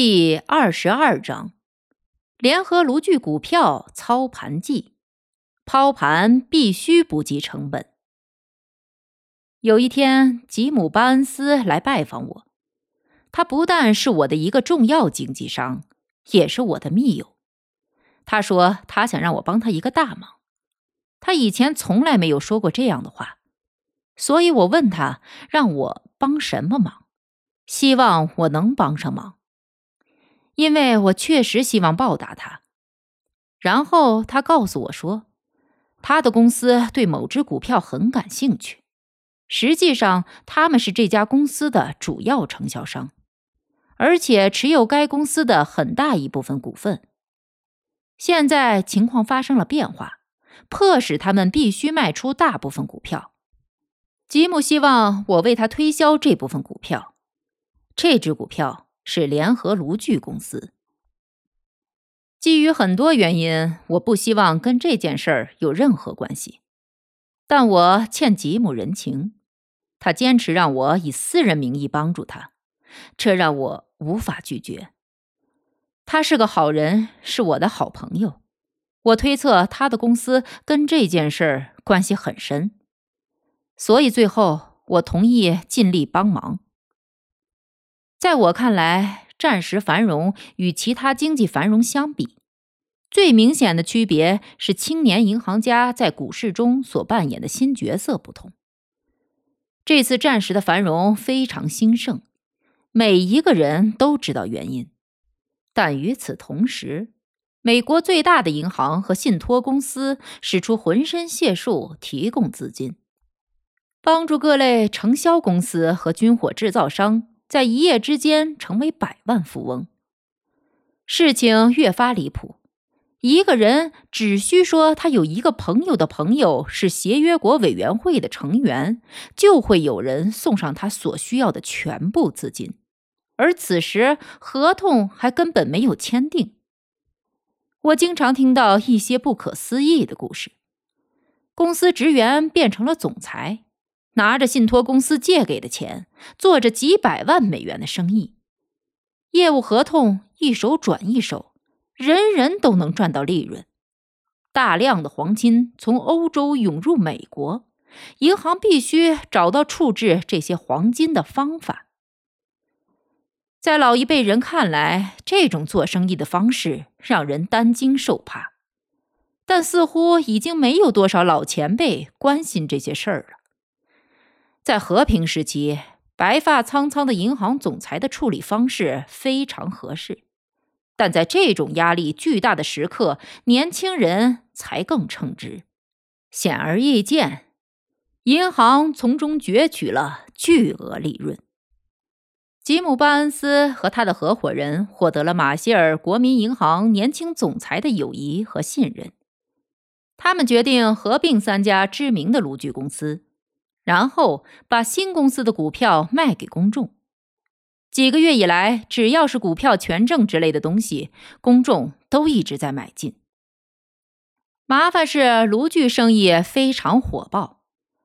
第二十二章：联合炉具股票操盘记，抛盘必须不计成本。有一天，吉姆·巴恩斯来拜访我，他不但是我的一个重要经纪商，也是我的密友。他说他想让我帮他一个大忙，他以前从来没有说过这样的话，所以我问他让我帮什么忙，希望我能帮上忙。因为我确实希望报答他，然后他告诉我说，他的公司对某只股票很感兴趣，实际上他们是这家公司的主要承销商，而且持有该公司的很大一部分股份。现在情况发生了变化，迫使他们必须卖出大部分股票。吉姆希望我为他推销这部分股票，这只股票。是联合炉具公司。基于很多原因，我不希望跟这件事儿有任何关系。但我欠吉姆人情，他坚持让我以私人名义帮助他，这让我无法拒绝。他是个好人，是我的好朋友。我推测他的公司跟这件事儿关系很深，所以最后我同意尽力帮忙。在我看来，战时繁荣与其他经济繁荣相比，最明显的区别是青年银行家在股市中所扮演的新角色不同。这次战时的繁荣非常兴盛，每一个人都知道原因。但与此同时，美国最大的银行和信托公司使出浑身解数提供资金，帮助各类承销公司和军火制造商。在一夜之间成为百万富翁，事情越发离谱。一个人只需说他有一个朋友的朋友是协约国委员会的成员，就会有人送上他所需要的全部资金，而此时合同还根本没有签订。我经常听到一些不可思议的故事：公司职员变成了总裁。拿着信托公司借给的钱，做着几百万美元的生意，业务合同一手转一手，人人都能赚到利润。大量的黄金从欧洲涌入美国，银行必须找到处置这些黄金的方法。在老一辈人看来，这种做生意的方式让人担惊受怕，但似乎已经没有多少老前辈关心这些事儿了。在和平时期，白发苍苍的银行总裁的处理方式非常合适，但在这种压力巨大的时刻，年轻人才更称职。显而易见，银行从中攫取了巨额利润。吉姆·巴恩斯和他的合伙人获得了马歇尔国民银行年轻总裁的友谊和信任，他们决定合并三家知名的炉具公司。然后把新公司的股票卖给公众。几个月以来，只要是股票权证之类的东西，公众都一直在买进。麻烦是炉具生意非常火爆，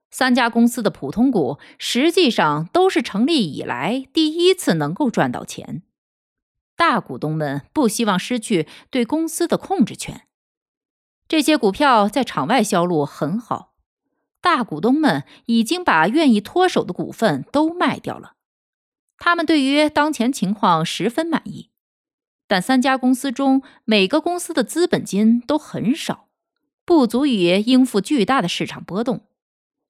三家公司的普通股实际上都是成立以来第一次能够赚到钱。大股东们不希望失去对公司的控制权，这些股票在场外销路很好。大股东们已经把愿意脱手的股份都卖掉了，他们对于当前情况十分满意。但三家公司中每个公司的资本金都很少，不足以应付巨大的市场波动。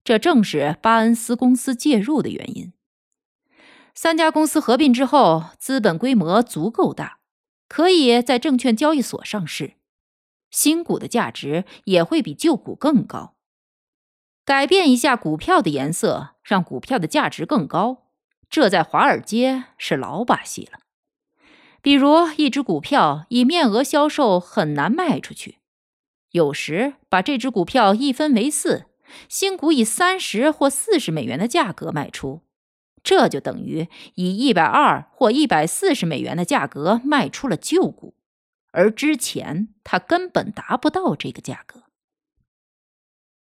这正是巴恩斯公司介入的原因。三家公司合并之后，资本规模足够大，可以在证券交易所上市，新股的价值也会比旧股更高。改变一下股票的颜色，让股票的价值更高，这在华尔街是老把戏了。比如，一只股票以面额销售很难卖出去，有时把这只股票一分为四，新股以三十或四十美元的价格卖出，这就等于以一百二或一百四十美元的价格卖出了旧股，而之前它根本达不到这个价格。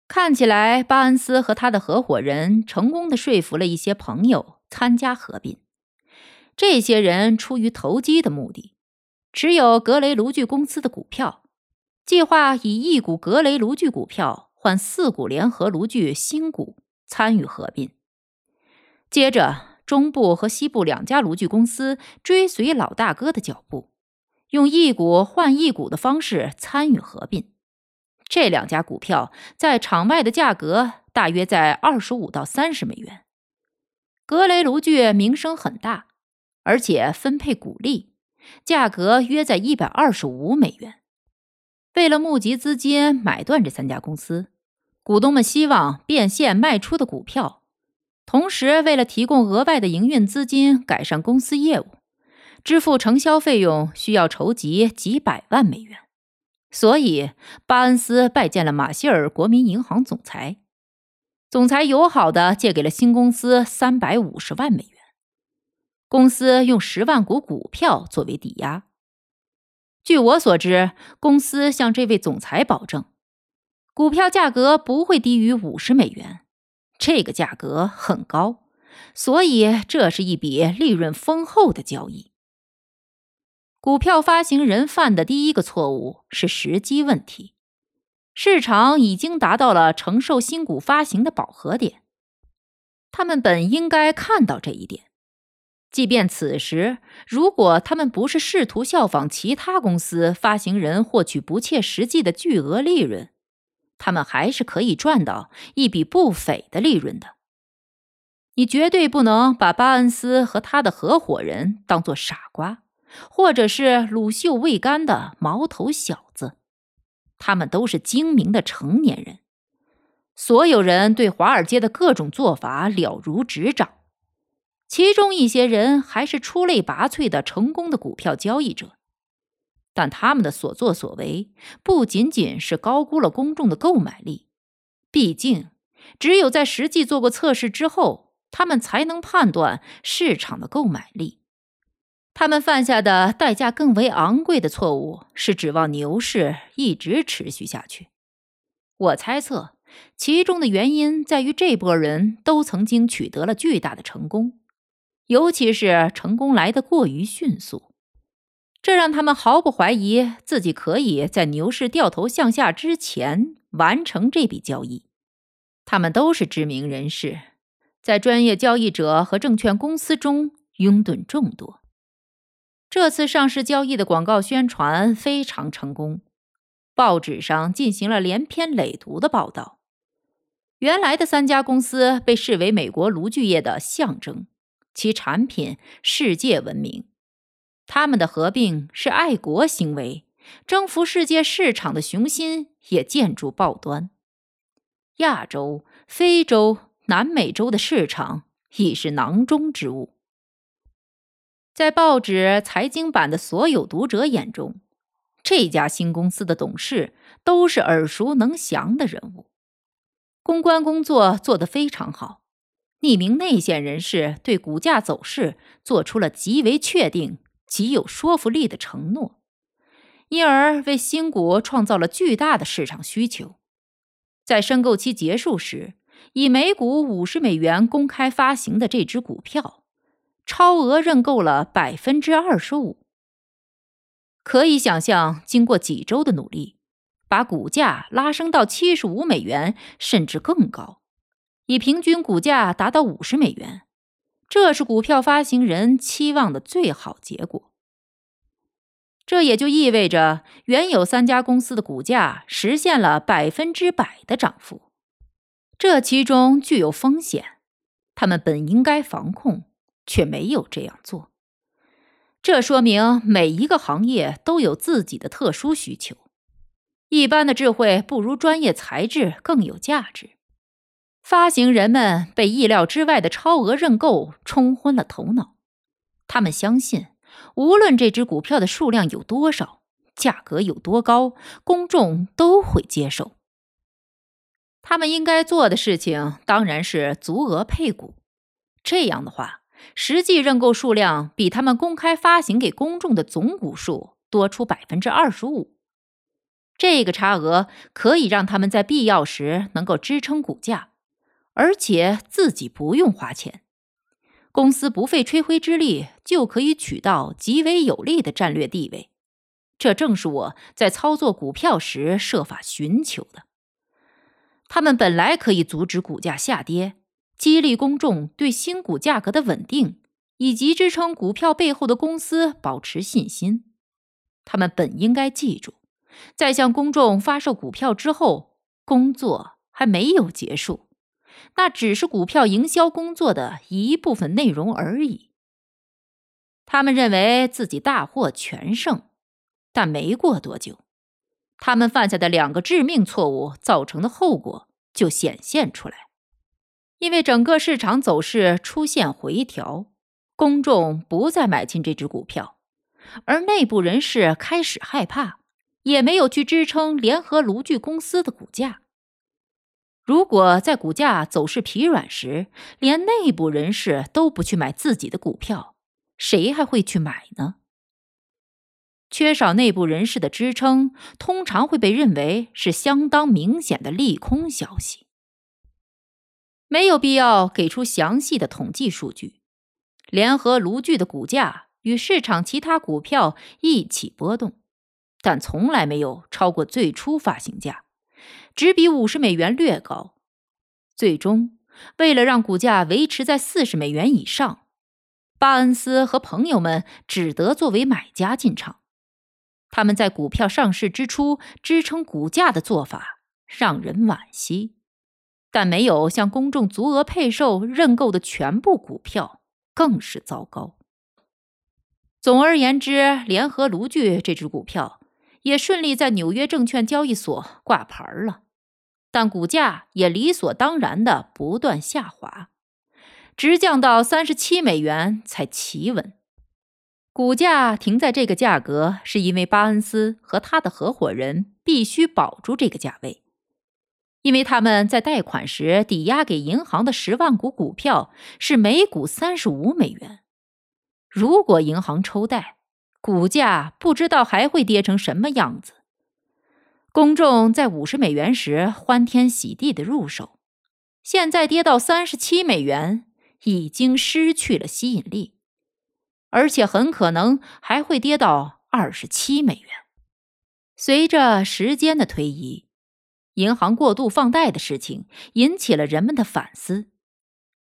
看起来，巴恩斯和他的合伙人成功的说服了一些朋友参加合并。这些人出于投机的目的，持有格雷卢具公司的股票，计划以一股格雷卢具股票换四股联合卢具新股参与合并。接着，中部和西部两家卢具公司追随老大哥的脚步，用一股换一股的方式参与合并。这两家股票在场外的价格大约在二十五到三十美元。格雷卢具名声很大，而且分配股利，价格约在一百二十五美元。为了募集资金买断这三家公司，股东们希望变现卖出的股票，同时为了提供额外的营运资金改善公司业务，支付承销费用需要筹集几百万美元。所以，巴恩斯拜见了马歇尔国民银行总裁，总裁友好的借给了新公司三百五十万美元，公司用十万股股票作为抵押。据我所知，公司向这位总裁保证，股票价格不会低于五十美元，这个价格很高，所以这是一笔利润丰厚的交易。股票发行人犯的第一个错误是时机问题。市场已经达到了承受新股发行的饱和点，他们本应该看到这一点。即便此时，如果他们不是试图效仿其他公司发行人获取不切实际的巨额利润，他们还是可以赚到一笔不菲的利润的。你绝对不能把巴恩斯和他的合伙人当作傻瓜。或者是乳臭未干的毛头小子，他们都是精明的成年人。所有人对华尔街的各种做法了如指掌，其中一些人还是出类拔萃的成功的股票交易者。但他们的所作所为不仅仅是高估了公众的购买力，毕竟只有在实际做过测试之后，他们才能判断市场的购买力。他们犯下的代价更为昂贵的错误是指望牛市一直持续下去。我猜测，其中的原因在于这波人都曾经取得了巨大的成功，尤其是成功来得过于迅速，这让他们毫不怀疑自己可以在牛市掉头向下之前完成这笔交易。他们都是知名人士，在专业交易者和证券公司中拥趸众多。这次上市交易的广告宣传非常成功，报纸上进行了连篇累牍的报道。原来的三家公司被视为美国炉具业的象征，其产品世界闻名。他们的合并是爱国行为，征服世界市场的雄心也见诸报端。亚洲、非洲、南美洲的市场已是囊中之物。在报纸财经版的所有读者眼中，这家新公司的董事都是耳熟能详的人物，公关工作做得非常好。匿名内线人士对股价走势做出了极为确定、极有说服力的承诺，因而为新股创造了巨大的市场需求。在申购期结束时，以每股五十美元公开发行的这只股票。超额认购了百分之二十五，可以想象，经过几周的努力，把股价拉升到七十五美元，甚至更高，以平均股价达到五十美元，这是股票发行人期望的最好结果。这也就意味着，原有三家公司的股价实现了百分之百的涨幅，这其中具有风险，他们本应该防控。却没有这样做，这说明每一个行业都有自己的特殊需求。一般的智慧不如专业才智更有价值。发行人们被意料之外的超额认购冲昏了头脑，他们相信，无论这只股票的数量有多少，价格有多高，公众都会接受。他们应该做的事情当然是足额配股，这样的话，实际认购数量比他们公开发行给公众的总股数多出百分之二十五。这个差额可以让他们在必要时能够支撑股价。而且自己不用花钱，公司不费吹灰之力就可以取到极为有利的战略地位。这正是我在操作股票时设法寻求的。他们本来可以阻止股价下跌，激励公众对新股价格的稳定，以及支撑股票背后的公司保持信心。他们本应该记住，在向公众发售股票之后，工作还没有结束。那只是股票营销工作的一部分内容而已。他们认为自己大获全胜，但没过多久，他们犯下的两个致命错误造成的后果就显现出来。因为整个市场走势出现回调，公众不再买进这只股票，而内部人士开始害怕，也没有去支撑联合炉具公司的股价。如果在股价走势疲软时，连内部人士都不去买自己的股票，谁还会去买呢？缺少内部人士的支撑，通常会被认为是相当明显的利空消息。没有必要给出详细的统计数据。联合炉具的股价与市场其他股票一起波动，但从来没有超过最初发行价。只比五十美元略高，最终为了让股价维持在四十美元以上，巴恩斯和朋友们只得作为买家进场。他们在股票上市之初支撑股价的做法让人惋惜，但没有向公众足额配售认购的全部股票更是糟糕。总而言之，联合炉具这只股票也顺利在纽约证券交易所挂牌了。但股价也理所当然的不断下滑，直降到三十七美元才企稳。股价停在这个价格，是因为巴恩斯和他的合伙人必须保住这个价位，因为他们在贷款时抵押给银行的十万股股票是每股三十五美元。如果银行抽贷，股价不知道还会跌成什么样子。公众在五十美元时欢天喜地的入手，现在跌到三十七美元，已经失去了吸引力，而且很可能还会跌到二十七美元。随着时间的推移，银行过度放贷的事情引起了人们的反思，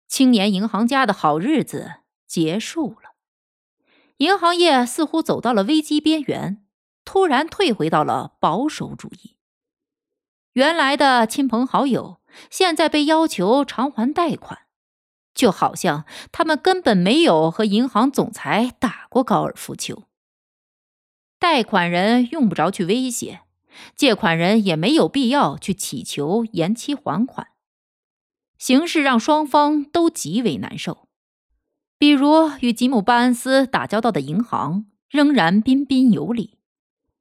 青年银行家的好日子结束了，银行业似乎走到了危机边缘。突然退回到了保守主义。原来的亲朋好友现在被要求偿还贷款，就好像他们根本没有和银行总裁打过高尔夫球。贷款人用不着去威胁，借款人也没有必要去乞求延期还款。形势让双方都极为难受。比如与吉姆·巴恩斯打交道的银行仍然彬彬有礼。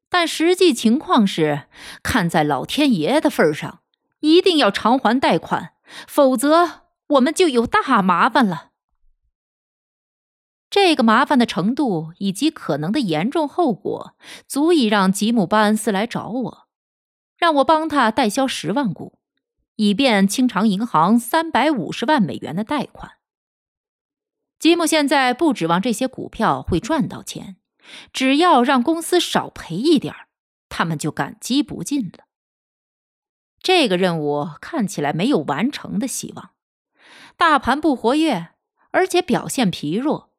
但实际情况是，看在老天爷的份上，一定要偿还贷款，否则我们就有大麻烦了。这个麻烦的程度以及可能的严重后果，足以让吉姆·巴恩斯来找我，让我帮他代销十万股，以便清偿银行三百五十万美元的贷款。吉姆现在不指望这些股票会赚到钱。只要让公司少赔一点他们就感激不尽了。这个任务看起来没有完成的希望。大盘不活跃，而且表现疲弱，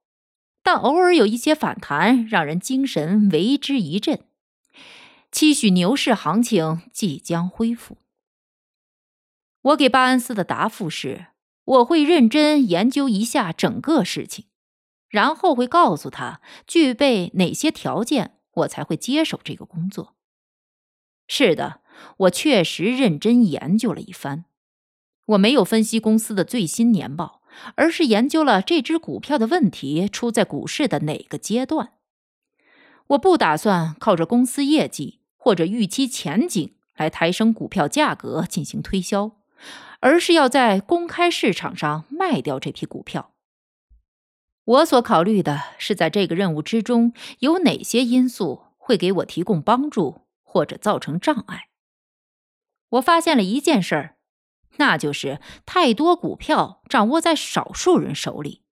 但偶尔有一些反弹，让人精神为之一振，期许牛市行情即将恢复。我给巴恩斯的答复是：我会认真研究一下整个事情。然后会告诉他具备哪些条件，我才会接手这个工作。是的，我确实认真研究了一番。我没有分析公司的最新年报，而是研究了这只股票的问题出在股市的哪个阶段。我不打算靠着公司业绩或者预期前景来抬升股票价格进行推销，而是要在公开市场上卖掉这批股票。我所考虑的是，在这个任务之中有哪些因素会给我提供帮助或者造成障碍。我发现了一件事儿，那就是太多股票掌握在少数人手里，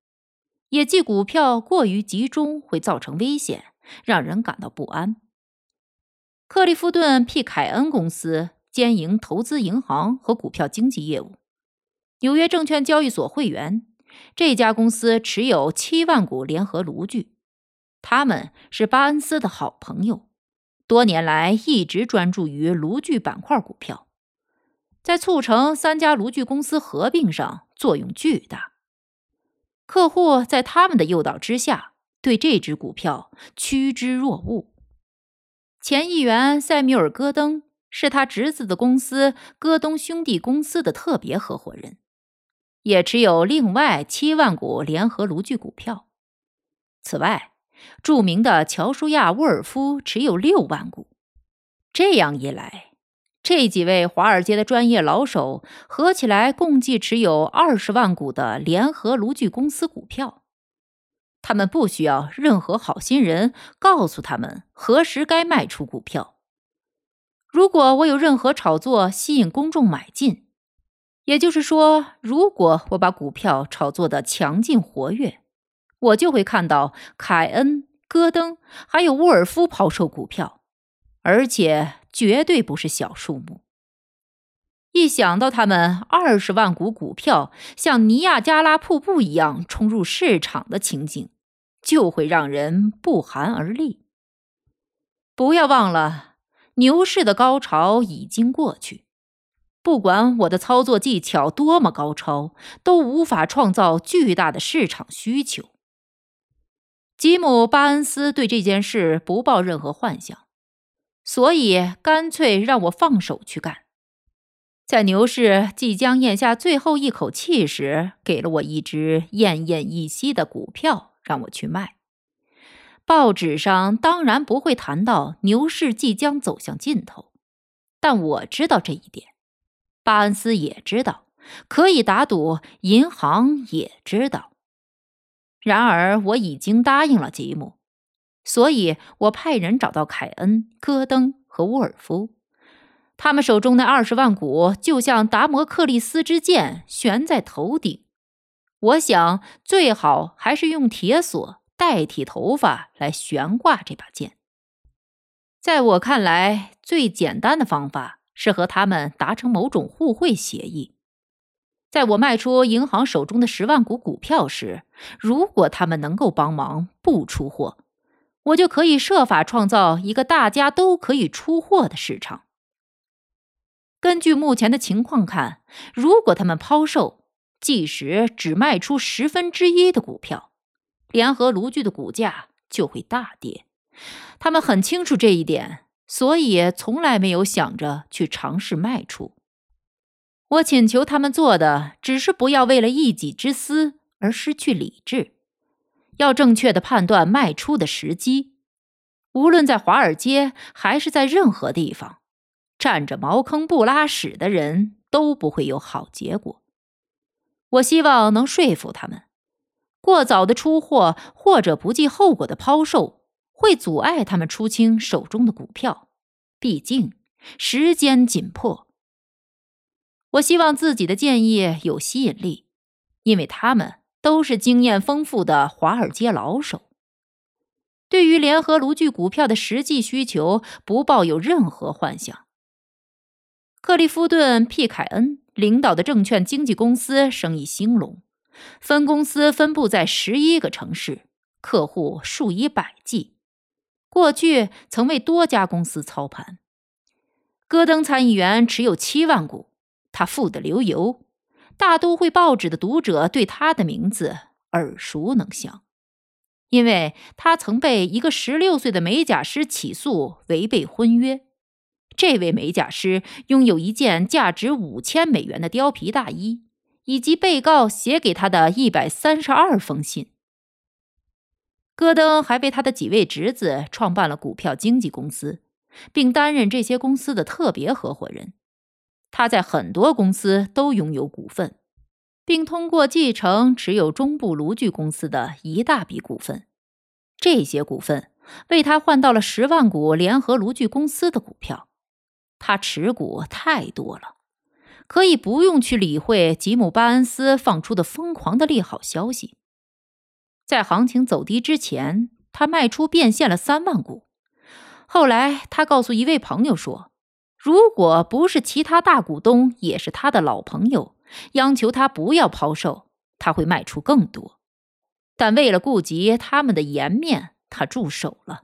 也即股票过于集中会造成危险。让人感到不安。克利夫顿 ·P· 凯恩公司兼营投资银行和股票经纪业务，纽约证券交易所会员。这家公司持有七万股联合炉具，他们是巴恩斯的好朋友，多年来一直专注于炉具板块股票，在促成三家炉具公司合并上作用巨大。客户在他们的诱导之下。对这只股票趋之若鹜。前议员塞缪尔·戈登是他侄子的公司戈登兄弟公司的特别合伙人，也持有另外七万股联合炉具股票。此外，著名的乔舒亚·沃尔夫持有六万股。这样一来，这几位华尔街的专业老手合起来共计持有二十万股的联合炉具公司股票。他们不需要任何好心人告诉他们何时该卖出股票。如果我有任何炒作吸引公众买进，也就是说，如果我把股票炒作的强劲活跃，我就会看到凯恩、戈登还有沃尔夫抛售股票，而且绝对不是小数目。一想到他们二十万股股票像尼亚加拉瀑布一样冲入市场的情景，就会让人不寒而栗。不要忘了，牛市的高潮已经过去。不管我的操作技巧多么高超，都无法创造巨大的市场需求。吉姆·巴恩斯对这件事不抱任何幻想，所以干脆让我放手去干。在牛市即将咽下最后一口气时，给了我一只奄奄一息的股票，让我去卖。报纸上当然不会谈到牛市即将走向尽头，但我知道这一点，巴恩斯也知道，可以打赌银行也知道。然而我已经答应了吉姆，所以我派人找到凯恩、戈登和沃尔夫。他们手中那二十万股就像达摩克利斯之剑悬在头顶，我想最好还是用铁锁代替头发来悬挂这把剑。在我看来，最简单的方法是和他们达成某种互惠协议。在我卖出银行手中的十万股股票时，如果他们能够帮忙不出货，我就可以设法创造一个大家都可以出货的市场。根据目前的情况看，如果他们抛售，即使只卖出十分之一的股票，联合炉具的股价就会大跌。他们很清楚这一点，所以从来没有想着去尝试卖出。我请求他们做的，只是不要为了一己之私而失去理智，要正确的判断卖出的时机。无论在华尔街还是在任何地方。占着茅坑不拉屎的人都不会有好结果。我希望能说服他们，过早的出货或者不计后果的抛售会阻碍他们出清手中的股票。毕竟时间紧迫。我希望自己的建议有吸引力，因为他们都是经验丰富的华尔街老手，对于联合炉具股票的实际需求不抱有任何幻想。克利夫顿 ·P· 凯恩领导的证券经纪公司生意兴隆，分公司分布在十一个城市，客户数以百计。过去曾为多家公司操盘。戈登参议员持有七万股，他富得流油，大都会报纸的读者对他的名字耳熟能详，因为他曾被一个十六岁的美甲师起诉违背婚约。这位美甲师拥有一件价值五千美元的貂皮大衣，以及被告写给他的一百三十二封信。戈登还为他的几位侄子创办了股票经纪公司，并担任这些公司的特别合伙人。他在很多公司都拥有股份，并通过继承持有中部炉具公司的一大笔股份。这些股份为他换到了十万股联合炉具公司的股票。他持股太多了，可以不用去理会吉姆·巴恩斯放出的疯狂的利好消息。在行情走低之前，他卖出变现了三万股。后来，他告诉一位朋友说：“如果不是其他大股东也是他的老朋友，央求他不要抛售，他会卖出更多。但为了顾及他们的颜面，他住手了。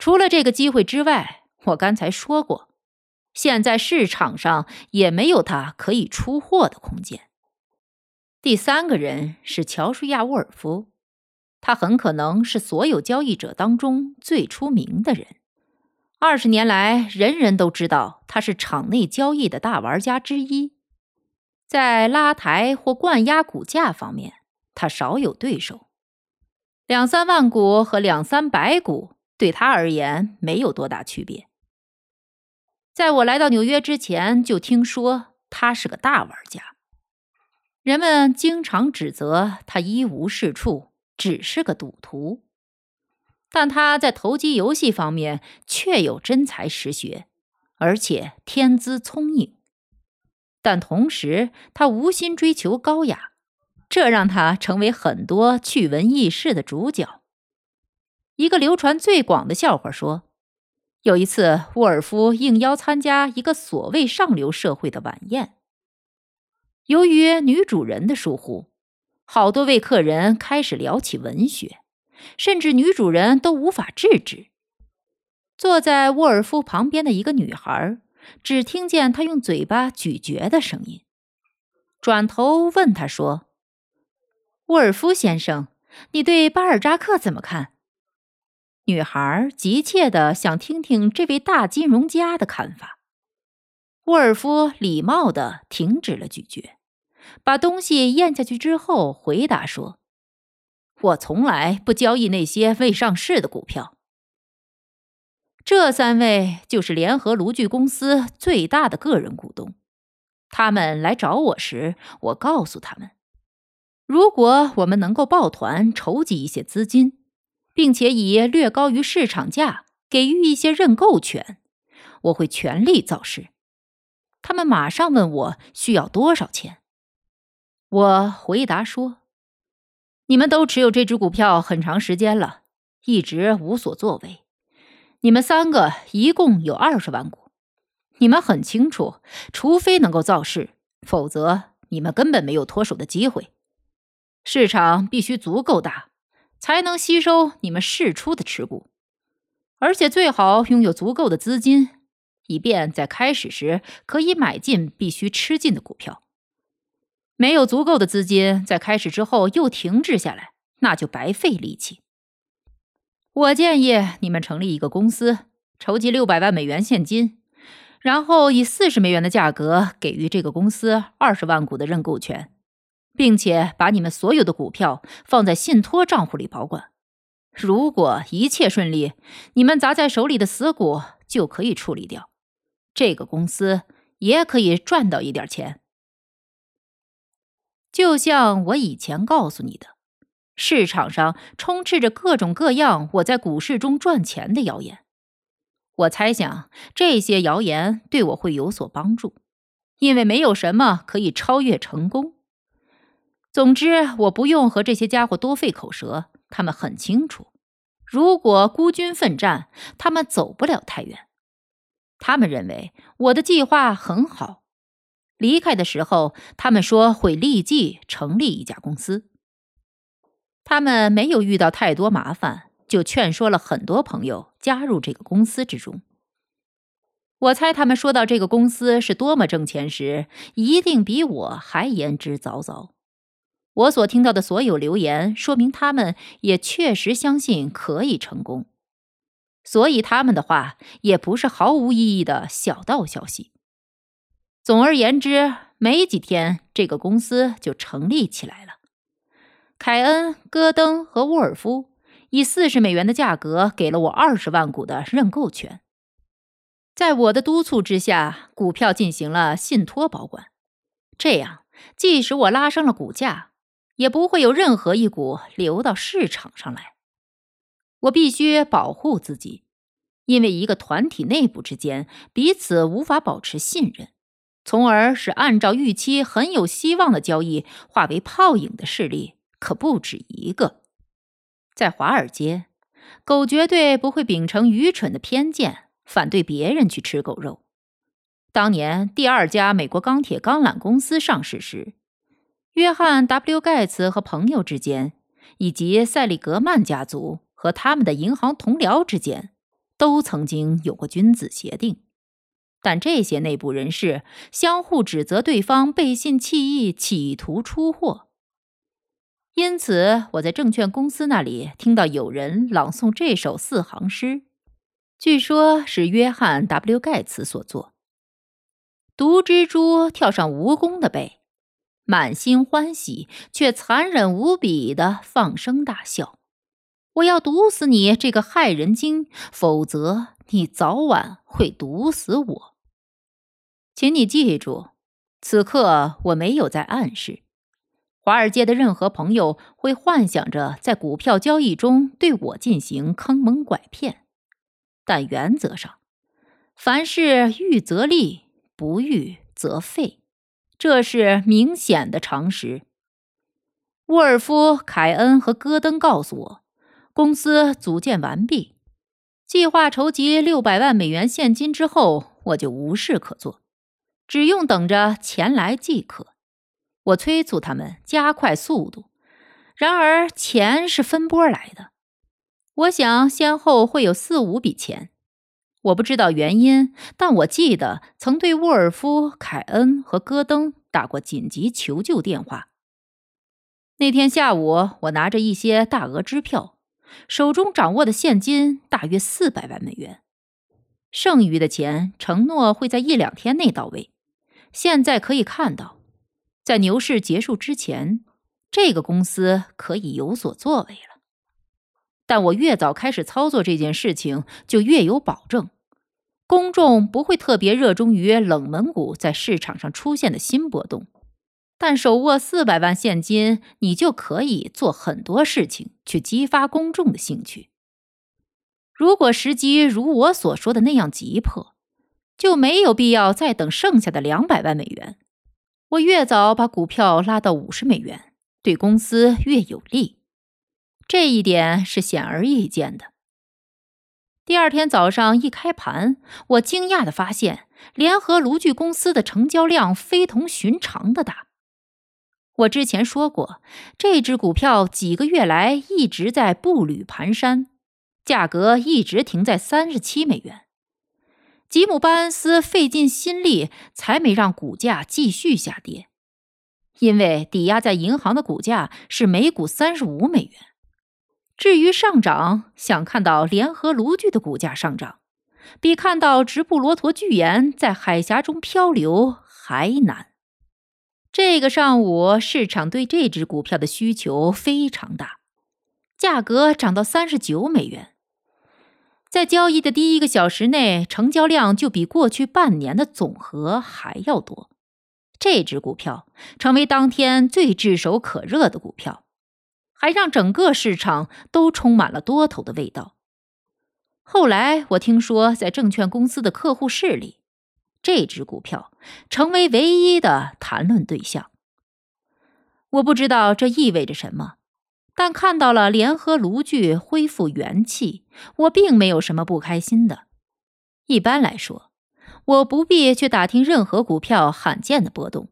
除了这个机会之外，我刚才说过。”现在市场上也没有他可以出货的空间。第三个人是乔舒亚·沃尔夫，他很可能是所有交易者当中最出名的人。二十年来，人人都知道他是场内交易的大玩家之一。在拉抬或灌压股价方面，他少有对手。两三万股和两三百股对他而言没有多大区别。在我来到纽约之前，就听说他是个大玩家。人们经常指责他一无是处，只是个赌徒。但他在投机游戏方面确有真才实学，而且天资聪颖。但同时，他无心追求高雅，这让他成为很多趣闻轶事的主角。一个流传最广的笑话说。有一次，沃尔夫应邀参加一个所谓上流社会的晚宴。由于女主人的疏忽，好多位客人开始聊起文学，甚至女主人都无法制止。坐在沃尔夫旁边的一个女孩，只听见他用嘴巴咀嚼的声音，转头问他说：“沃尔夫先生，你对巴尔扎克怎么看？”女孩急切地想听听这位大金融家的看法。沃尔夫礼貌地停止了咀嚼，把东西咽下去之后，回答说：“我从来不交易那些未上市的股票。这三位就是联合炉具公司最大的个人股东。他们来找我时，我告诉他们，如果我们能够抱团筹集一些资金。”并且以略高于市场价给予一些认购权，我会全力造势。他们马上问我需要多少钱，我回答说：“你们都持有这只股票很长时间了，一直无所作为。你们三个一共有二十万股，你们很清楚，除非能够造势，否则你们根本没有脱手的机会。市场必须足够大。”才能吸收你们释出的持股，而且最好拥有足够的资金，以便在开始时可以买进必须吃进的股票。没有足够的资金，在开始之后又停滞下来，那就白费力气。我建议你们成立一个公司，筹集六百万美元现金，然后以四十美元的价格给予这个公司二十万股的认购权。并且把你们所有的股票放在信托账户里保管。如果一切顺利，你们砸在手里的死股就可以处理掉，这个公司也可以赚到一点钱。就像我以前告诉你的，市场上充斥着各种各样我在股市中赚钱的谣言。我猜想这些谣言对我会有所帮助，因为没有什么可以超越成功。总之，我不用和这些家伙多费口舌。他们很清楚，如果孤军奋战，他们走不了太远。他们认为我的计划很好。离开的时候，他们说会立即成立一家公司。他们没有遇到太多麻烦，就劝说了很多朋友加入这个公司之中。我猜他们说到这个公司是多么挣钱时，一定比我还言之凿凿。我所听到的所有流言，说明他们也确实相信可以成功。所以他们的话也不是毫无意义的小道消息。总而言之，没几天，这个公司就成立起来了。凯恩、戈登和沃尔夫以四十美元的价格给了我二十万股的认购权。在我的督促之下，股票进行了信托保管，这样即使我拉升了股价，也不会有任何一股流到市场上来。我必须保护自己，因为一个团体内部之间彼此无法保持信任，从而使按照预期很有希望的交易化为泡影的势力可不止一个。在华尔街，狗绝对不会秉承愚蠢的偏见反对别人去吃狗肉。当年第二家美国钢铁钢缆公司上市时，约翰 ·W· 盖茨和朋友之间，以及塞利格曼家族。和他们的银行同僚之间，都曾经有过君子协定，但这些内部人士相互指责对方背信弃义，企图出货。因此，我在证券公司那里听到有人朗诵这首四行诗，据说是约翰 ·W· 盖茨所作：“毒蜘蛛跳上蜈蚣的背，满心欢喜，却残忍无比的放声大笑。”我要毒死你这个害人精，否则你早晚会毒死我。请你记住，此刻我没有在暗示华尔街的任何朋友会幻想着在股票交易中对我进行坑蒙拐骗。但原则上，凡事预则立，不预则废，这是明显的常识。沃尔夫、凯恩和戈登告诉我。公司组建完毕，计划筹集六百万美元现金之后，我就无事可做，只用等着钱来即可。我催促他们加快速度，然而钱是分波来的。我想先后会有四五笔钱，我不知道原因，但我记得曾对沃尔夫、凯恩和戈登打过紧急求救电话。那天下午，我拿着一些大额支票。手中掌握的现金大约四百万美元，剩余的钱承诺会在一两天内到位。现在可以看到，在牛市结束之前，这个公司可以有所作为了。但我越早开始操作这件事情，就越有保证，公众不会特别热衷于冷门股在市场上出现的新波动。但手握四百万现金，你就可以做很多事情去激发公众的兴趣。如果时机如我所说的那样急迫，就没有必要再等剩下的两百万美元。我越早把股票拉到五十美元，对公司越有利，这一点是显而易见的。第二天早上一开盘，我惊讶的发现，联合炉具公司的成交量非同寻常的大。我之前说过，这只股票几个月来一直在步履蹒跚，价格一直停在三十七美元。吉姆·巴恩斯费尽心力才没让股价继续下跌，因为抵押在银行的股价是每股三十五美元。至于上涨，想看到联合炉具的股价上涨，比看到直布罗陀巨岩在海峡中漂流还难。这个上午，市场对这只股票的需求非常大，价格涨到三十九美元。在交易的第一个小时内，成交量就比过去半年的总和还要多。这只股票成为当天最炙手可热的股票，还让整个市场都充满了多头的味道。后来，我听说在证券公司的客户室里。这只股票成为唯一的谈论对象。我不知道这意味着什么，但看到了联合炉具恢复元气，我并没有什么不开心的。一般来说，我不必去打听任何股票罕见的波动，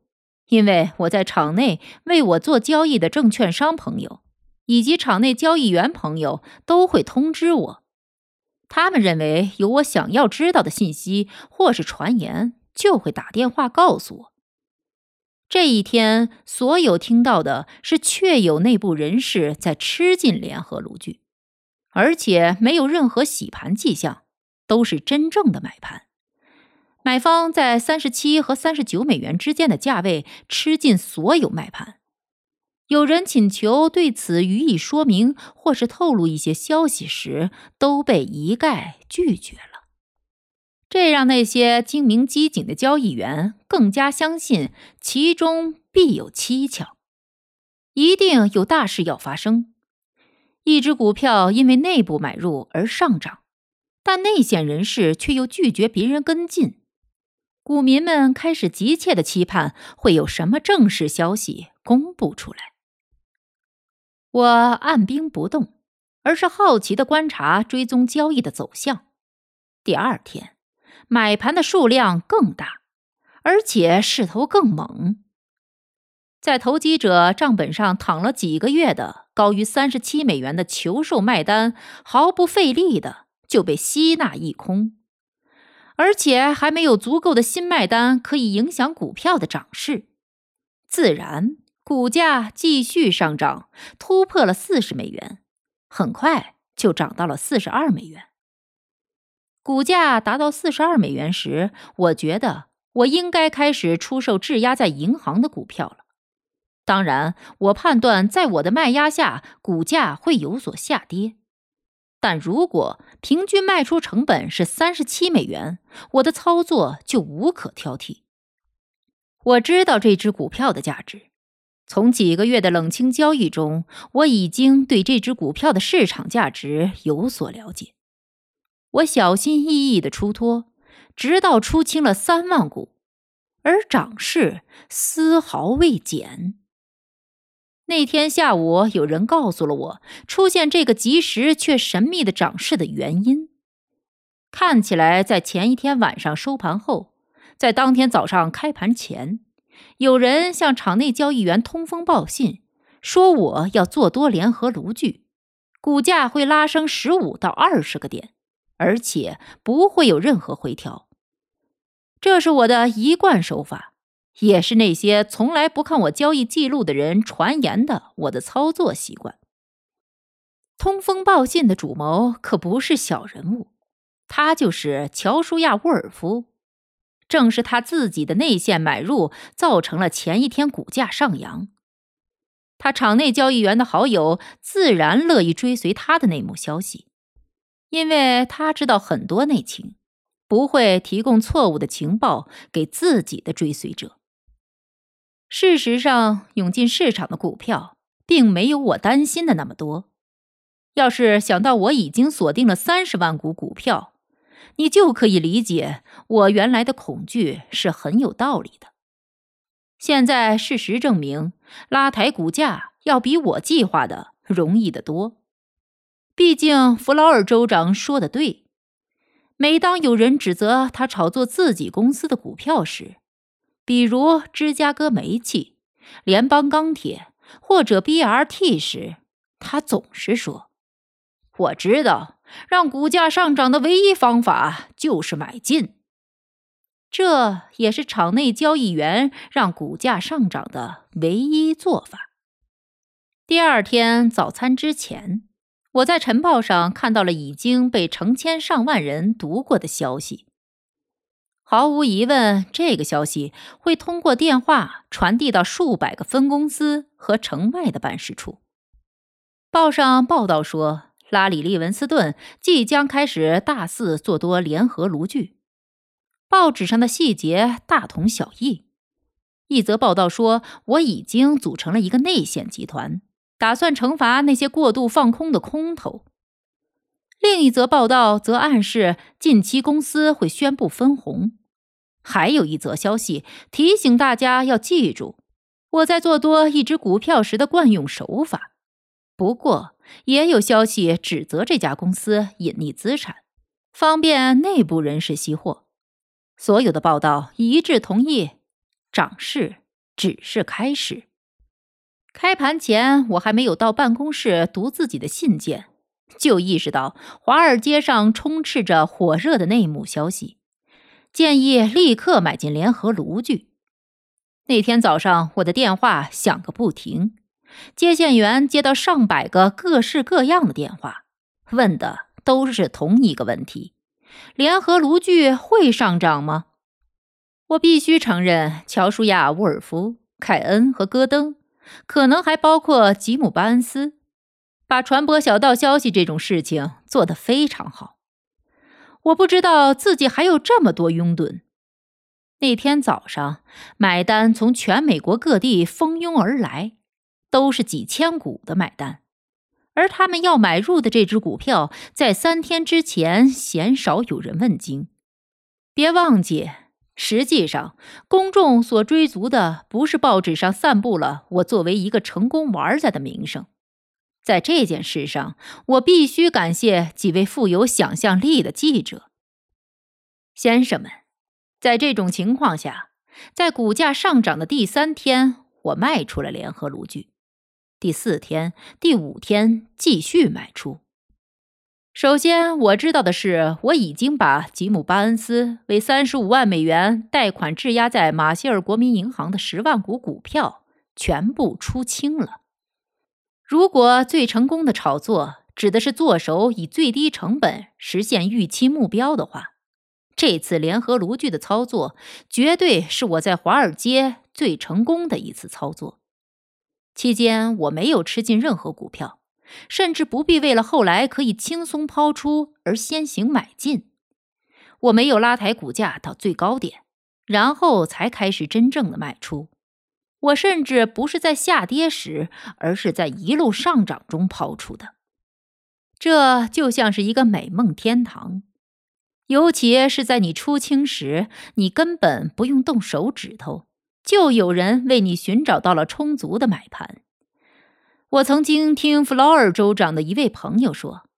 因为我在场内为我做交易的证券商朋友以及场内交易员朋友都会通知我。他们认为有我想要知道的信息或是传言，就会打电话告诉我。这一天，所有听到的是确有内部人士在吃进联合炉具，而且没有任何洗盘迹象，都是真正的买盘。买方在三十七和三十九美元之间的价位吃进所有卖盘。有人请求对此予以说明，或是透露一些消息时，都被一概拒绝了。这让那些精明机警的交易员更加相信其中必有蹊跷，一定有大事要发生。一只股票因为内部买入而上涨，但内线人士却又拒绝别人跟进，股民们开始急切的期盼会有什么正式消息公布出来。我按兵不动，而是好奇的观察、追踪交易的走向。第二天，买盘的数量更大，而且势头更猛。在投机者账本上躺了几个月的高于三十七美元的求售卖单，毫不费力的就被吸纳一空，而且还没有足够的新卖单可以影响股票的涨势，自然。股价继续上涨，突破了四十美元，很快就涨到了四十二美元。股价达到四十二美元时，我觉得我应该开始出售质押在银行的股票了。当然，我判断在我的卖压下，股价会有所下跌。但如果平均卖出成本是三十七美元，我的操作就无可挑剔。我知道这只股票的价值。从几个月的冷清交易中，我已经对这只股票的市场价值有所了解。我小心翼翼的出脱，直到出清了三万股，而涨势丝毫未减。那天下午，有人告诉了我出现这个及时却神秘的涨势的原因。看起来，在前一天晚上收盘后，在当天早上开盘前。有人向场内交易员通风报信，说我要做多联合炉具，股价会拉升十五到二十个点，而且不会有任何回调。这是我的一贯手法，也是那些从来不看我交易记录的人传言的我的操作习惯。通风报信的主谋可不是小人物，他就是乔舒亚·沃尔夫。正是他自己的内线买入，造成了前一天股价上扬。他场内交易员的好友自然乐意追随他的内幕消息，因为他知道很多内情，不会提供错误的情报给自己的追随者。事实上，涌进市场的股票并没有我担心的那么多。要是想到我已经锁定了三十万股股票，你就可以理解我原来的恐惧是很有道理的。现在事实证明，拉抬股价要比我计划的容易得多。毕竟弗劳尔州长说的对，每当有人指责他炒作自己公司的股票时，比如芝加哥煤气、联邦钢铁或者 BRT 时，他总是说：“我知道。”让股价上涨的唯一方法就是买进，这也是场内交易员让股价上涨的唯一做法。第二天早餐之前，我在晨报上看到了已经被成千上万人读过的消息。毫无疑问，这个消息会通过电话传递到数百个分公司和城外的办事处。报上报道说。拉里·利文斯顿即将开始大肆做多联合炉具，报纸上的细节大同小异。一则报道说，我已经组成了一个内线集团，打算惩罚那些过度放空的空头。另一则报道则暗示近期公司会宣布分红。还有一则消息提醒大家要记住我在做多一只股票时的惯用手法。不过，也有消息指责这家公司隐匿资产，方便内部人士吸货。所有的报道一致同意，涨势只是开始。开盘前，我还没有到办公室读自己的信件，就意识到华尔街上充斥着火热的内幕消息，建议立刻买进联合炉具。那天早上，我的电话响个不停。接线员接到上百个各式各样的电话，问的都是同一个问题：联合炉具会上涨吗？我必须承认，乔舒亚·沃尔夫、凯恩和戈登，可能还包括吉姆·巴恩斯，把传播小道消息这种事情做得非常好。我不知道自己还有这么多拥趸。那天早上，买单从全美国各地蜂拥而来，都是几千股的买单，而他们要买入的这只股票，在三天之前鲜少有人问津。别忘记。实际上，公众所追逐的不是报纸上散布了我作为一个成功玩家的名声。在这件事上，我必须感谢几位富有想象力的记者。先生们，在这种情况下，在股价上涨的第三天，我卖出了联合炉具；第四天、第五天继续卖出。首先，我知道的是，我已经把吉姆·巴恩斯为三十五万美元贷款质押在马歇尔国民银行的十万股股票全部出清了。如果最成功的炒作指的是做手以最低成本实现预期目标的话，这次联合炉具的操作绝对是我在华尔街最成功的一次操作。期间，我没有吃进任何股票。甚至不必为了后来可以轻松抛出而先行买进。我没有拉抬股价到最高点，然后才开始真正的卖出。我甚至不是在下跌时，而是在一路上涨中抛出的。这就像是一个美梦天堂，尤其是在你出清时，你根本不用动手指头，就有人为你寻找到了充足的买盘。我曾经听弗劳尔州长的一位朋友说，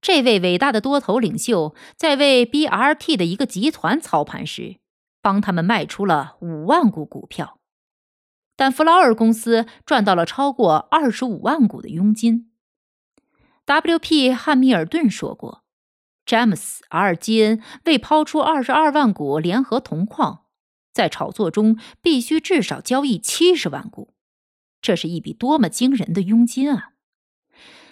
这位伟大的多头领袖在为 BRT 的一个集团操盘时，帮他们卖出了五万股股票，但弗劳尔公司赚到了超过二十五万股的佣金。W.P. 汉密尔顿说过，詹姆斯·阿尔基恩为抛出二十二万股联合铜矿，在炒作中必须至少交易七十万股。这是一笔多么惊人的佣金啊！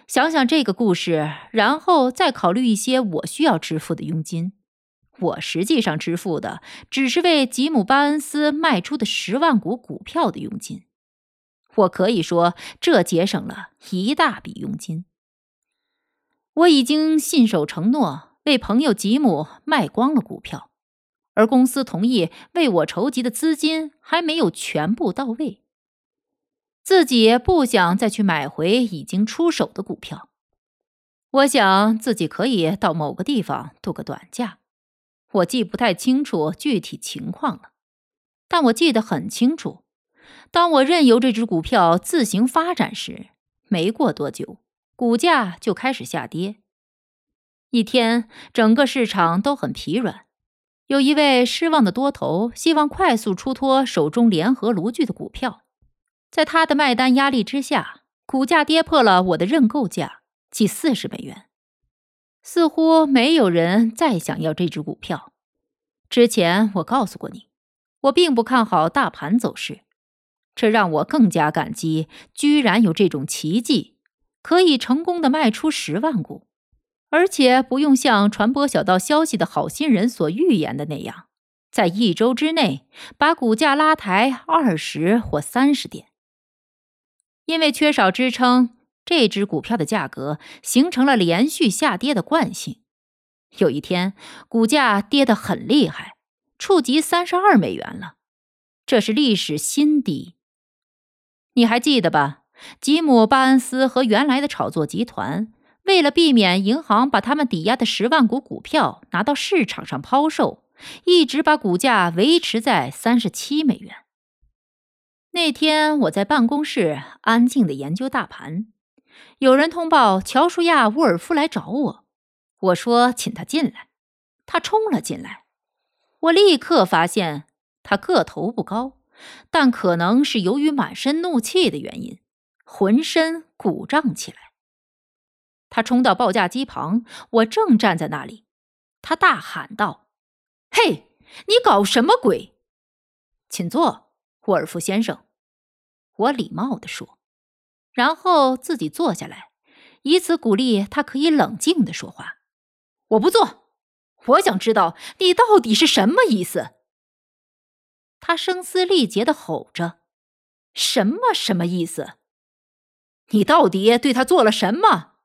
想想这个故事，然后再考虑一些我需要支付的佣金。我实际上支付的只是为吉姆·巴恩斯卖出的十万股股票的佣金。我可以说，这节省了一大笔佣金。我已经信守承诺，为朋友吉姆卖光了股票，而公司同意为我筹集的资金还没有全部到位。自己不想再去买回已经出手的股票，我想自己可以到某个地方度个短假。我记不太清楚具体情况了，但我记得很清楚。当我任由这只股票自行发展时，没过多久，股价就开始下跌。一天，整个市场都很疲软，有一位失望的多头希望快速出脱手中联合炉具的股票。在他的卖单压力之下，股价跌破了我的认购价，即四十美元。似乎没有人再想要这只股票。之前我告诉过你，我并不看好大盘走势，这让我更加感激，居然有这种奇迹，可以成功的卖出十万股，而且不用像传播小道消息的好心人所预言的那样，在一周之内把股价拉抬二十或三十点。因为缺少支撑，这只股票的价格形成了连续下跌的惯性。有一天，股价跌得很厉害，触及三十二美元了，这是历史新低。你还记得吧？吉姆·巴恩斯和原来的炒作集团，为了避免银行把他们抵押的十万股股票拿到市场上抛售，一直把股价维持在三十七美元。那天我在办公室安静的研究大盘，有人通报乔舒亚·沃尔夫来找我。我说请他进来，他冲了进来。我立刻发现他个头不高，但可能是由于满身怒气的原因，浑身鼓胀起来。他冲到报价机旁，我正站在那里，他大喊道：“嘿，你搞什么鬼？请坐，沃尔夫先生。”我礼貌地说，然后自己坐下来，以此鼓励他可以冷静的说话。我不做，我想知道你到底是什么意思。他声嘶力竭的吼着：“什么什么意思？你到底对他做了什么？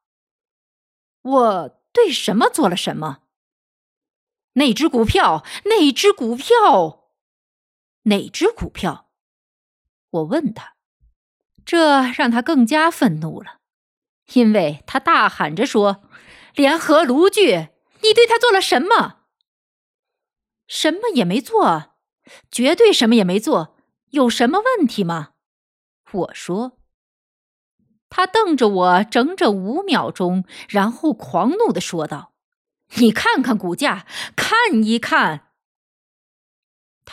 我对什么做了什么？那只股票，那只股票，哪只股票？”我问他，这让他更加愤怒了，因为他大喊着说：“联合炉具，你对他做了什么？什么也没做，绝对什么也没做，有什么问题吗？”我说。他瞪着我整整五秒钟，然后狂怒的说道：“你看看股价，看一看。”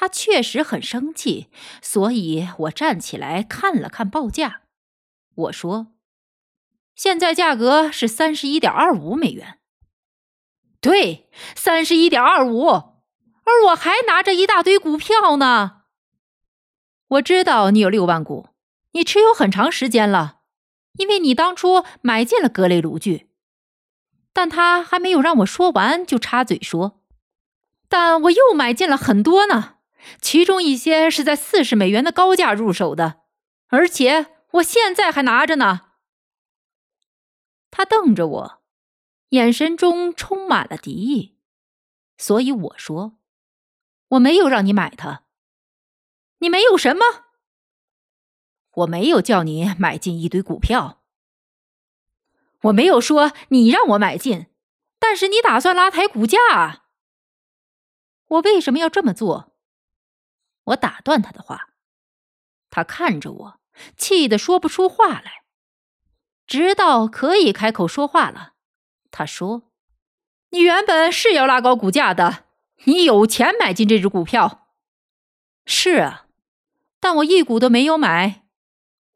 他确实很生气，所以我站起来看了看报价。我说：“现在价格是三十一点二五美元。”对，三十一点二五。而我还拿着一大堆股票呢。我知道你有六万股，你持有很长时间了，因为你当初买进了格雷炉具。但他还没有让我说完，就插嘴说：“但我又买进了很多呢。”其中一些是在四十美元的高价入手的，而且我现在还拿着呢。他瞪着我，眼神中充满了敌意。所以我说：“我没有让你买它，你没有什么？我没有叫你买进一堆股票，我没有说你让我买进，但是你打算拉抬股价啊。我为什么要这么做？”我打断他的话，他看着我，气得说不出话来。直到可以开口说话了，他说：“你原本是要拉高股价的，你有钱买进这只股票。”“是啊，但我一股都没有买。”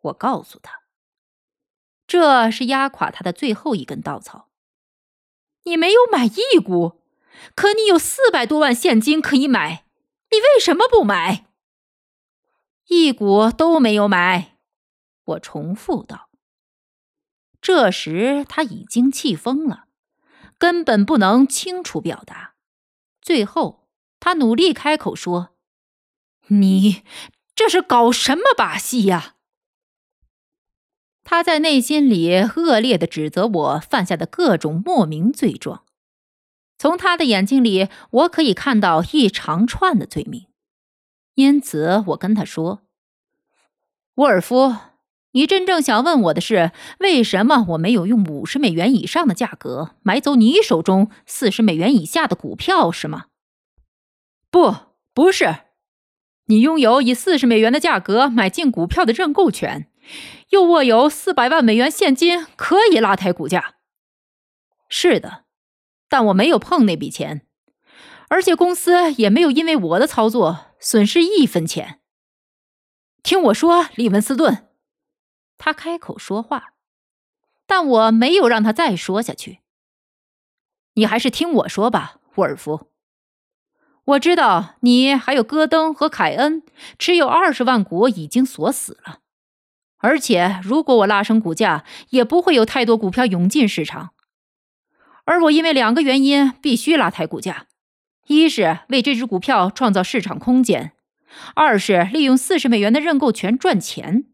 我告诉他，这是压垮他的最后一根稻草。你没有买一股，可你有四百多万现金可以买。你为什么不买？一股都没有买。我重复道。这时他已经气疯了，根本不能清楚表达。最后，他努力开口说：“你这是搞什么把戏呀？”他在内心里恶劣的指责我犯下的各种莫名罪状。从他的眼睛里，我可以看到一长串的罪名，因此我跟他说：“沃尔夫，你真正想问我的是，为什么我没有用五十美元以上的价格买走你手中四十美元以下的股票，是吗？”“不，不是，你拥有以四十美元的价格买进股票的认购权，又握有四百万美元现金，可以拉抬股价。”“是的。”但我没有碰那笔钱，而且公司也没有因为我的操作损失一分钱。听我说，利文斯顿，他开口说话，但我没有让他再说下去。你还是听我说吧，沃尔夫。我知道你还有戈登和凯恩持有二十万股已经锁死了，而且如果我拉升股价，也不会有太多股票涌进市场。而我因为两个原因必须拉抬股价：一是为这只股票创造市场空间，二是利用四十美元的认购权赚钱。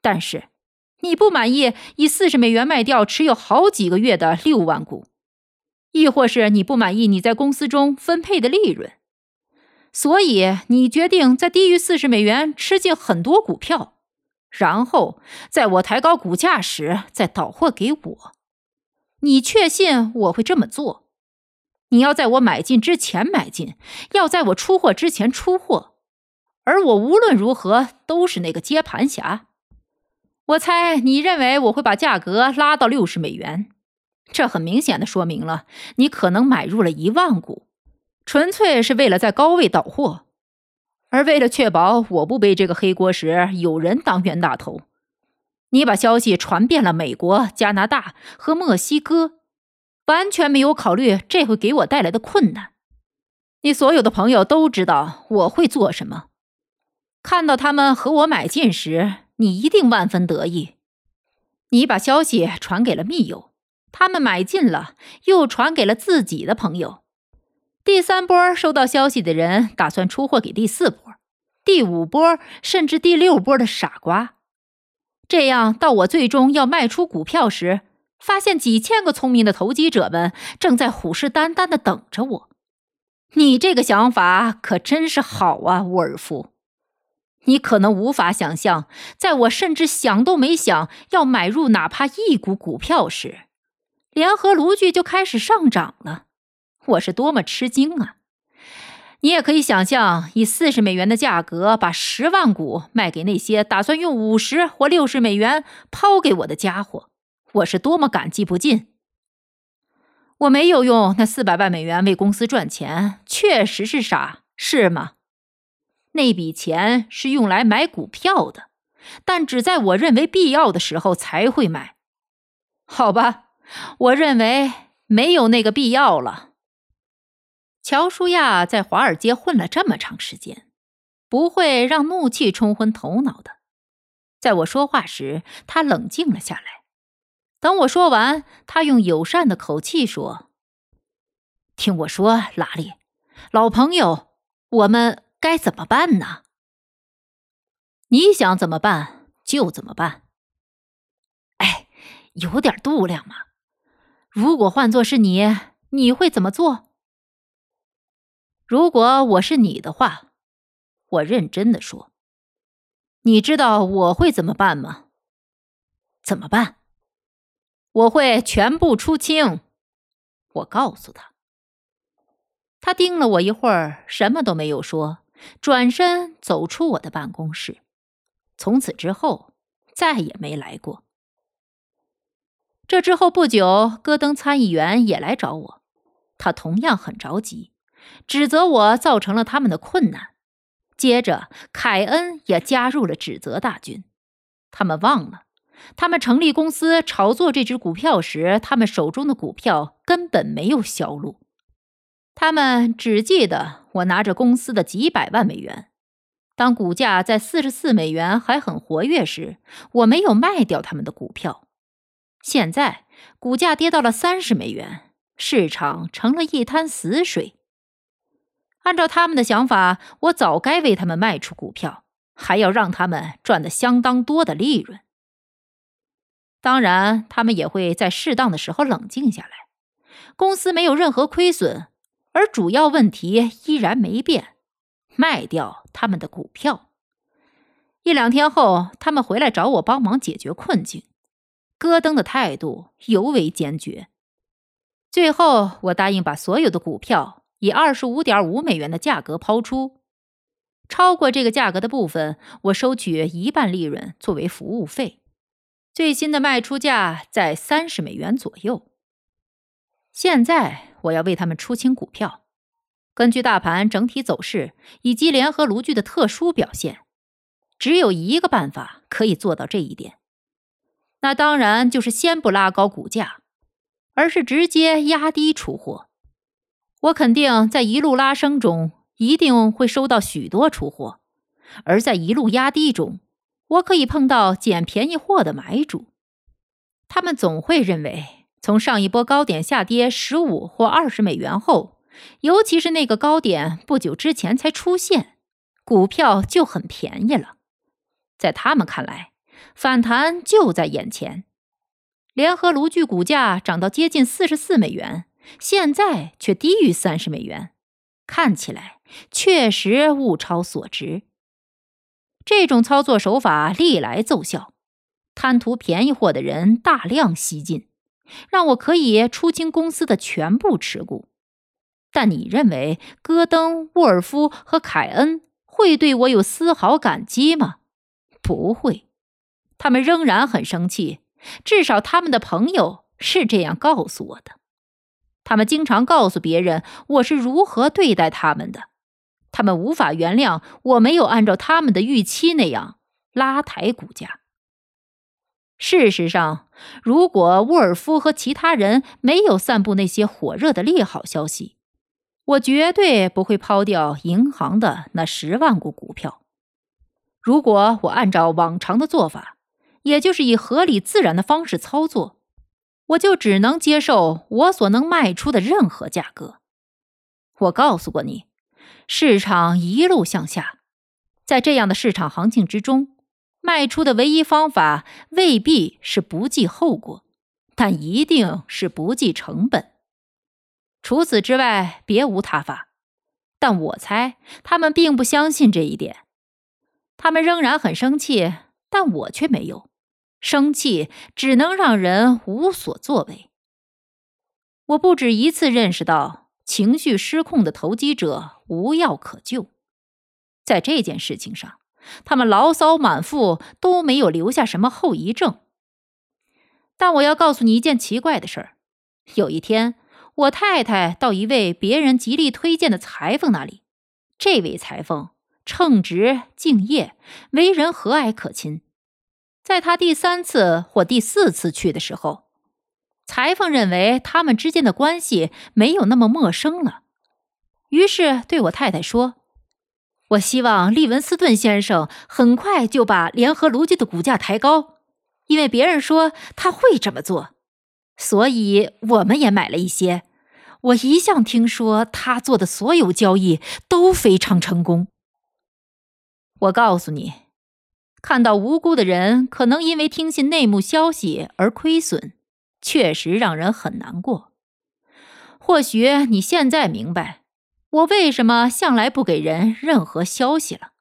但是你不满意以四十美元卖掉持有好几个月的六万股，亦或是你不满意你在公司中分配的利润，所以你决定在低于四十美元吃进很多股票，然后在我抬高股价时再倒货给我。你确信我会这么做？你要在我买进之前买进，要在我出货之前出货，而我无论如何都是那个接盘侠。我猜你认为我会把价格拉到六十美元，这很明显的说明了你可能买入了一万股，纯粹是为了在高位倒货，而为了确保我不背这个黑锅时，有人当冤大头。你把消息传遍了美国、加拿大和墨西哥，完全没有考虑这会给我带来的困难。你所有的朋友都知道我会做什么。看到他们和我买进时，你一定万分得意。你把消息传给了密友，他们买进了，又传给了自己的朋友。第三波收到消息的人打算出货给第四波、第五波，甚至第六波的傻瓜。这样到我最终要卖出股票时，发现几千个聪明的投机者们正在虎视眈眈的等着我。你这个想法可真是好啊，沃尔夫！你可能无法想象，在我甚至想都没想要买入哪怕一股股票时，联合炉具就开始上涨了。我是多么吃惊啊！你也可以想象，以四十美元的价格把十万股卖给那些打算用五十或六十美元抛给我的家伙，我是多么感激不尽。我没有用那四百万美元为公司赚钱，确实是傻，是吗？那笔钱是用来买股票的，但只在我认为必要的时候才会买。好吧，我认为没有那个必要了。乔舒亚在华尔街混了这么长时间，不会让怒气冲昏头脑的。在我说话时，他冷静了下来。等我说完，他用友善的口气说：“听我说，拉里，老朋友，我们该怎么办呢？你想怎么办就怎么办。哎，有点度量嘛。如果换做是你，你会怎么做？如果我是你的话，我认真的说，你知道我会怎么办吗？怎么办？”我会全部出清，我告诉他。他盯了我一会儿，什么都没有说，转身走出我的办公室。从此之后，再也没来过。这之后不久，戈登参议员也来找我，他同样很着急，指责我造成了他们的困难。接着，凯恩也加入了指责大军。他们忘了。他们成立公司炒作这只股票时，他们手中的股票根本没有销路。他们只记得我拿着公司的几百万美元。当股价在四十四美元还很活跃时，我没有卖掉他们的股票。现在股价跌到了三十美元，市场成了一滩死水。按照他们的想法，我早该为他们卖出股票，还要让他们赚得相当多的利润。当然，他们也会在适当的时候冷静下来。公司没有任何亏损，而主要问题依然没变：卖掉他们的股票。一两天后，他们回来找我帮忙解决困境。戈登的态度尤为坚决。最后，我答应把所有的股票以二十五点五美元的价格抛出。超过这个价格的部分，我收取一半利润作为服务费。最新的卖出价在三十美元左右。现在我要为他们出清股票。根据大盘整体走势以及联合炉具的特殊表现，只有一个办法可以做到这一点，那当然就是先不拉高股价，而是直接压低出货。我肯定在一路拉升中一定会收到许多出货，而在一路压低中。我可以碰到捡便宜货的买主，他们总会认为，从上一波高点下跌十五或二十美元后，尤其是那个高点不久之前才出现，股票就很便宜了。在他们看来，反弹就在眼前。联合炉具股价涨到接近四十四美元，现在却低于三十美元，看起来确实物超所值。这种操作手法历来奏效，贪图便宜货的人大量吸进，让我可以出清公司的全部持股。但你认为戈登、沃尔夫和凯恩会对我有丝毫感激吗？不会，他们仍然很生气。至少他们的朋友是这样告诉我的。他们经常告诉别人我是如何对待他们的。他们无法原谅我没有按照他们的预期那样拉抬股价。事实上，如果沃尔夫和其他人没有散布那些火热的利好消息，我绝对不会抛掉银行的那十万股股票。如果我按照往常的做法，也就是以合理自然的方式操作，我就只能接受我所能卖出的任何价格。我告诉过你，市场一路向下，在这样的市场行情之中，卖出的唯一方法未必是不计后果，但一定是不计成本。除此之外，别无他法。但我猜他们并不相信这一点，他们仍然很生气，但我却没有。生气只能让人无所作为。我不止一次认识到，情绪失控的投机者无药可救。在这件事情上，他们牢骚满腹，都没有留下什么后遗症。但我要告诉你一件奇怪的事儿：有一天，我太太到一位别人极力推荐的裁缝那里，这位裁缝称职敬业，为人和蔼可亲。在他第三次或第四次去的时候，裁缝认为他们之间的关系没有那么陌生了，于是对我太太说：“我希望利文斯顿先生很快就把联合炉具的股价抬高，因为别人说他会这么做，所以我们也买了一些。我一向听说他做的所有交易都非常成功。我告诉你。”看到无辜的人可能因为听信内幕消息而亏损，确实让人很难过。或许你现在明白我为什么向来不给人任何消息了。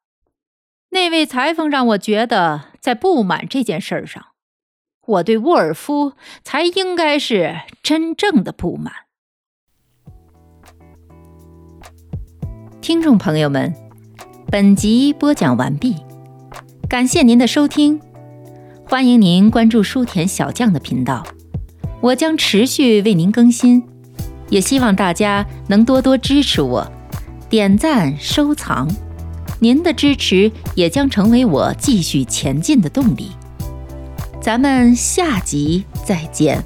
那位裁缝让我觉得，在不满这件事上，我对沃尔夫才应该是真正的不满。听众朋友们，本集播讲完毕。感谢您的收听，欢迎您关注书田小将的频道，我将持续为您更新，也希望大家能多多支持我，点赞收藏，您的支持也将成为我继续前进的动力。咱们下集再见。